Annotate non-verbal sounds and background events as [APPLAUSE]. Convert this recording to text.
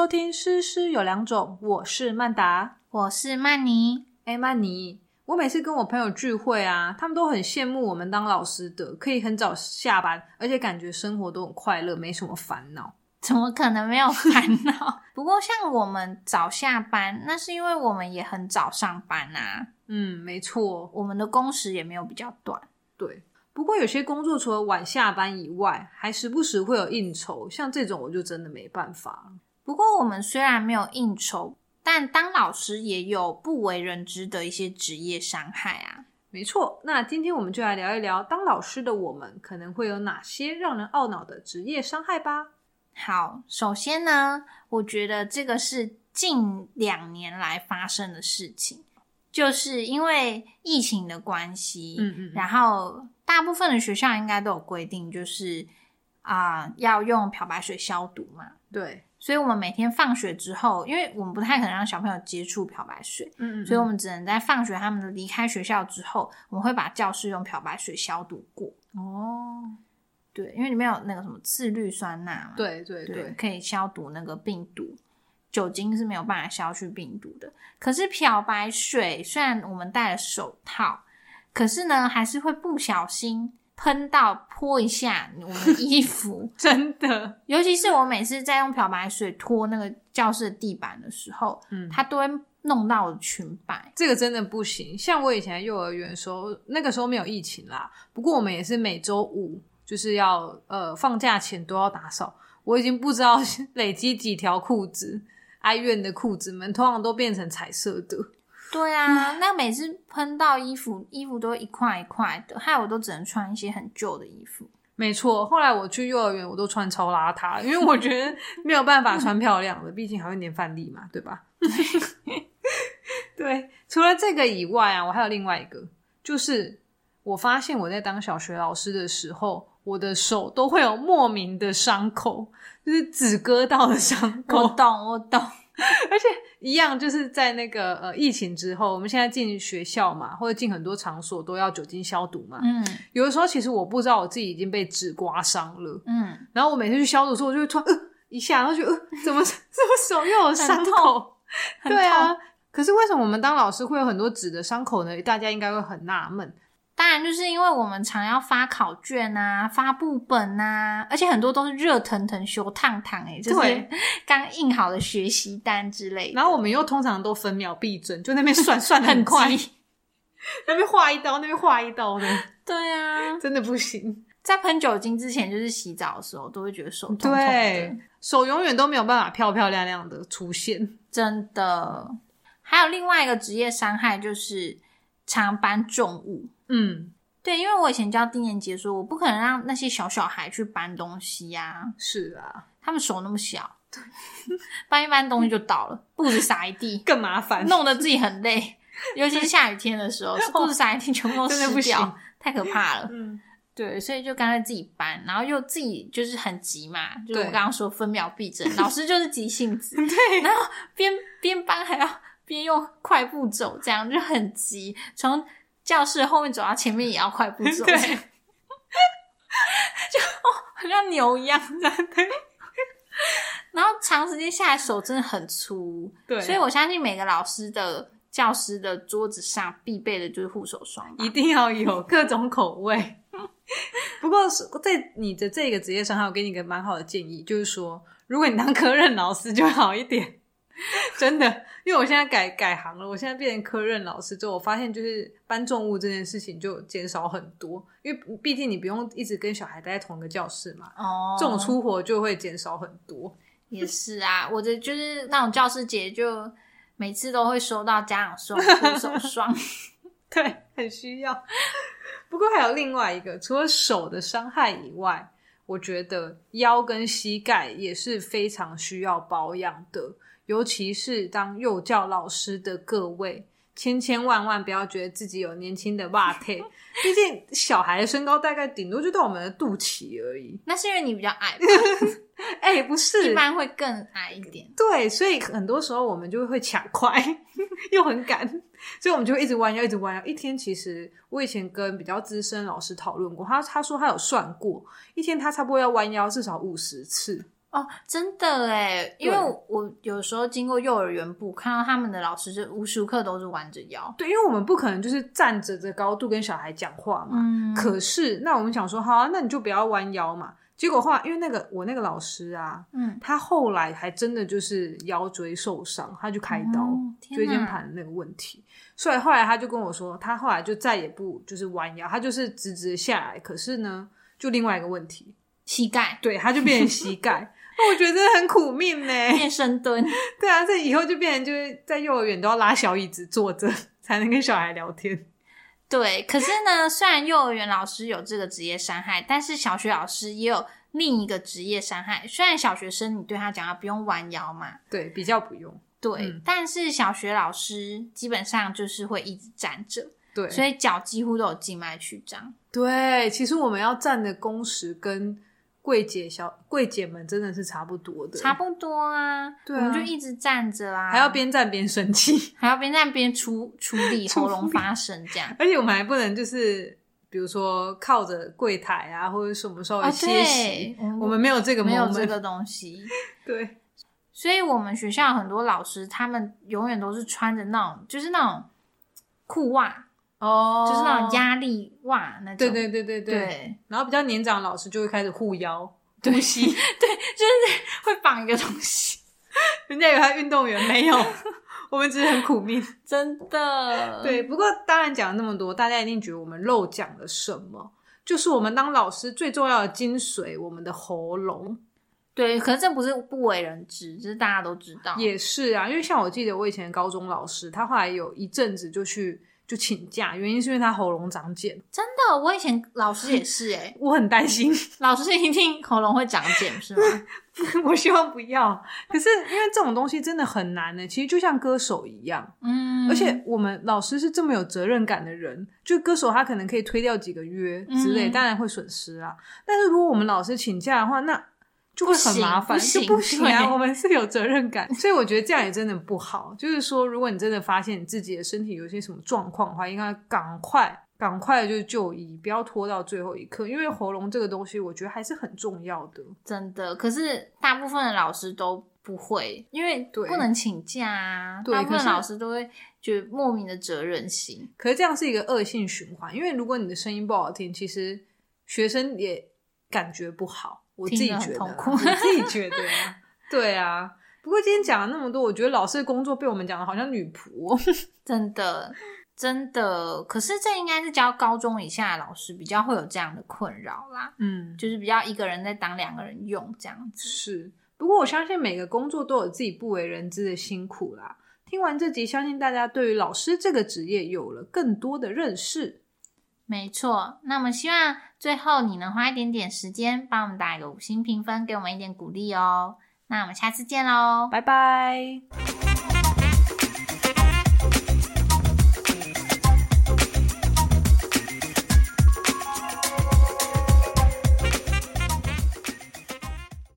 收听《诗诗有两种》，我是曼达，我是曼妮。哎，曼妮，我每次跟我朋友聚会啊，他们都很羡慕我们当老师的，可以很早下班，而且感觉生活都很快乐，没什么烦恼。怎么可能没有烦恼？[LAUGHS] 不过像我们早下班，那是因为我们也很早上班啊。嗯，没错，我们的工时也没有比较短。对。不过有些工作除了晚下班以外，还时不时会有应酬，像这种我就真的没办法。不过我们虽然没有应酬，但当老师也有不为人知的一些职业伤害啊。没错，那今天我们就来聊一聊当老师的我们可能会有哪些让人懊恼的职业伤害吧。好，首先呢，我觉得这个是近两年来发生的事情，就是因为疫情的关系，嗯嗯，然后大部分的学校应该都有规定，就是啊要用漂白水消毒嘛，对，所以我们每天放学之后，因为我们不太可能让小朋友接触漂白水，嗯嗯，所以我们只能在放学他们离开学校之后，我们会把教室用漂白水消毒过。哦。对，因为里面有那个什么次氯酸钠嘛，对对对，可以消毒那个病毒。酒精是没有办法消去病毒的。可是漂白水虽然我们戴了手套，可是呢，还是会不小心喷到泼一下我们衣服。[LAUGHS] 真的，尤其是我每次在用漂白水拖那个教室的地板的时候，嗯，它都会弄到我的裙摆。这个真的不行。像我以前幼儿园的时候，那个时候没有疫情啦，不过我们也是每周五。就是要呃放假前都要打扫，我已经不知道 [LAUGHS] 累积几条裤子，哀怨的裤子们通常都变成彩色的。对啊，那每次喷到衣服，衣服都一块一块的，害我都只能穿一些很旧的衣服。没错，后来我去幼儿园，我都穿超邋遢，[LAUGHS] 因为我觉得没有办法穿漂亮的，[LAUGHS] 毕竟还会粘饭粒嘛，对吧？[LAUGHS] 对，除了这个以外啊，我还有另外一个，就是我发现我在当小学老师的时候。我的手都会有莫名的伤口，就是紫割到的伤口。我懂，我懂。[LAUGHS] 而且一样，就是在那个呃疫情之后，我们现在进学校嘛，或者进很多场所都要酒精消毒嘛。嗯。有的时候其实我不知道我自己已经被纸刮伤了。嗯。然后我每次去消毒的时候，我就会突然呃一下，然后就呃怎么 [LAUGHS] 怎么手又有伤口？对啊。可是为什么我们当老师会有很多纸的伤口呢？大家应该会很纳闷。当然，就是因为我们常要发考卷啊、发布本啊，而且很多都是热腾腾、修烫烫哎，就是 [LAUGHS] 刚印好的学习单之类。然后我们又通常都分秒必争，就那边算 [LAUGHS] 算的很快，[LAUGHS] 那边画一刀，那边画一刀的。对啊，真的不行。在喷酒精之前，就是洗澡的时候，都会觉得手痛痛的，手永远都没有办法漂漂亮亮的出现。真的。还有另外一个职业伤害，就是常搬重物。嗯，对，因为我以前教低年级的时候，我不可能让那些小小孩去搬东西呀。是啊，他们手那么小，搬一搬东西就倒了，布子撒一地 [LAUGHS] 更麻烦，弄得自己很累。尤其是下雨天的时候，[LAUGHS] 布子撒一地全部都湿掉，太可怕了。嗯，[LAUGHS] 对，所以就干脆自己搬，然后又自己就是很急嘛，就是我刚刚说分秒必争，老师就是急性子，对，然后边边搬还要边用快步走，这样就很急，从。教室后面走到前面也要快步走，对，[LAUGHS] 就哦，好像牛一样这样对。[LAUGHS] 然后长时间下来手真的很粗，对，所以我相信每个老师的教师的桌子上必备的就是护手霜，一定要有各种口味。不过在你的这个职业上，我给你一个蛮好的建议，就是说，如果你当科任老师就好一点。[LAUGHS] 真的，因为我现在改改行了，我现在变成科任老师之后，我发现就是搬重物这件事情就减少很多，因为毕竟你不用一直跟小孩待在同一个教室嘛，哦，这种出活就会减少很多。也是啊，我的就是那种教师节，就每次都会收到家长送护手霜，[LAUGHS] 对，很需要。不过还有另外一个，除了手的伤害以外，我觉得腰跟膝盖也是非常需要保养的。尤其是当幼教老师的各位，千千万万不要觉得自己有年轻的袜腿，毕竟小孩的身高大概顶多就到我们的肚脐而已。那是因为你比较矮，[LAUGHS] 哎，不是，一般会更矮一点。对，所以很多时候我们就会抢快，[LAUGHS] 又很赶，所以我们就会一直弯腰，一直弯腰。一天其实我以前跟比较资深老师讨论过，他他说他有算过，一天他差不多要弯腰至少五十次。哦，真的哎，因为我有时候经过幼儿园部，看到他们的老师就无时无刻都是弯着腰。对，因为我们不可能就是站着的高度跟小孩讲话嘛。嗯。可是，那我们想说，好啊，那你就不要弯腰嘛。结果话，因为那个我那个老师啊，嗯，他后来还真的就是腰椎受伤，他就开刀椎间盘的那个问题。所以后来他就跟我说，他后来就再也不就是弯腰，他就是直直下来。可是呢，就另外一个问题，膝盖，对，他就变成膝盖。那 [LAUGHS] 我觉得很苦命呢，变深蹲。对啊，这以后就变成就是在幼儿园都要拉小椅子坐着才能跟小孩聊天。对，可是呢，虽然幼儿园老师有这个职业伤害，但是小学老师也有另一个职业伤害。虽然小学生你对他讲要不用弯腰嘛，对，比较不用。对，但是小学老师基本上就是会一直站着，对，所以脚几乎都有静脉曲张。对，其实我们要站的工时跟。柜姐小柜姐们真的是差不多的，差不多啊。对，我们就一直站着啊，还要边站边生气，[LAUGHS] 还要边站边出出力，[LAUGHS] 喉咙发声这样。而且我们还不能就是，比如说靠着柜台啊，或者什么时候歇息，我们没有这个没有这个东西。[LAUGHS] 对，所以我们学校很多老师，他们永远都是穿着那种，就是那种裤袜。哦，就是那种压力袜那种。对对对对对。然后比较年长的老师就会开始护腰、东西。[LAUGHS] 对，就是会绑一个东西。[LAUGHS] 人家以为他运动员，没有，[LAUGHS] 我们只是很苦命，真的。对，不过当然讲了那么多，大家一定觉得我们漏讲了什么？就是我们当老师最重要的精髓，我们的喉咙。对，可是这不是不为人知，这是大家都知道。也是啊，因为像我记得我以前高中老师，他后来有一阵子就去。就请假，原因是因为他喉咙长茧。真的，我以前老师也是哎，[LAUGHS] 我很担心 [LAUGHS] 老师一定喉咙会长茧是吗？[LAUGHS] 我希望不要。可是因为这种东西真的很难呢，其实就像歌手一样，嗯，而且我们老师是这么有责任感的人，就歌手他可能可以推掉几个月之类，当然会损失啊。但是如果我们老师请假的话，那就会很麻烦，就不行啊！我们是有责任感，所以我觉得这样也真的不好。就是说，如果你真的发现你自己的身体有些什么状况的话，应该赶快、赶快就就医，不要拖到最后一刻。因为喉咙这个东西，我觉得还是很重要的。真的，可是大部分的老师都不会，因为不能请假啊。大部分老师都会觉得莫名的责任心。可是这样是一个恶性循环，因为如果你的声音不好听，其实学生也感觉不好。我自己觉得，我自己觉 [LAUGHS] 得，对啊。不过今天讲了那么多，我觉得老师的工作被我们讲的好像女仆，[LAUGHS] 真的，真的。可是这应该是教高中以下的老师比较会有这样的困扰啦。嗯，就是比较一个人在当两个人用这样子。是，不过我相信每个工作都有自己不为人知的辛苦啦。听完这集，相信大家对于老师这个职业有了更多的认识。没错，那么希望最后你能花一点点时间帮我们打一个五星评分，给我们一点鼓励哦。那我们下次见喽，拜拜。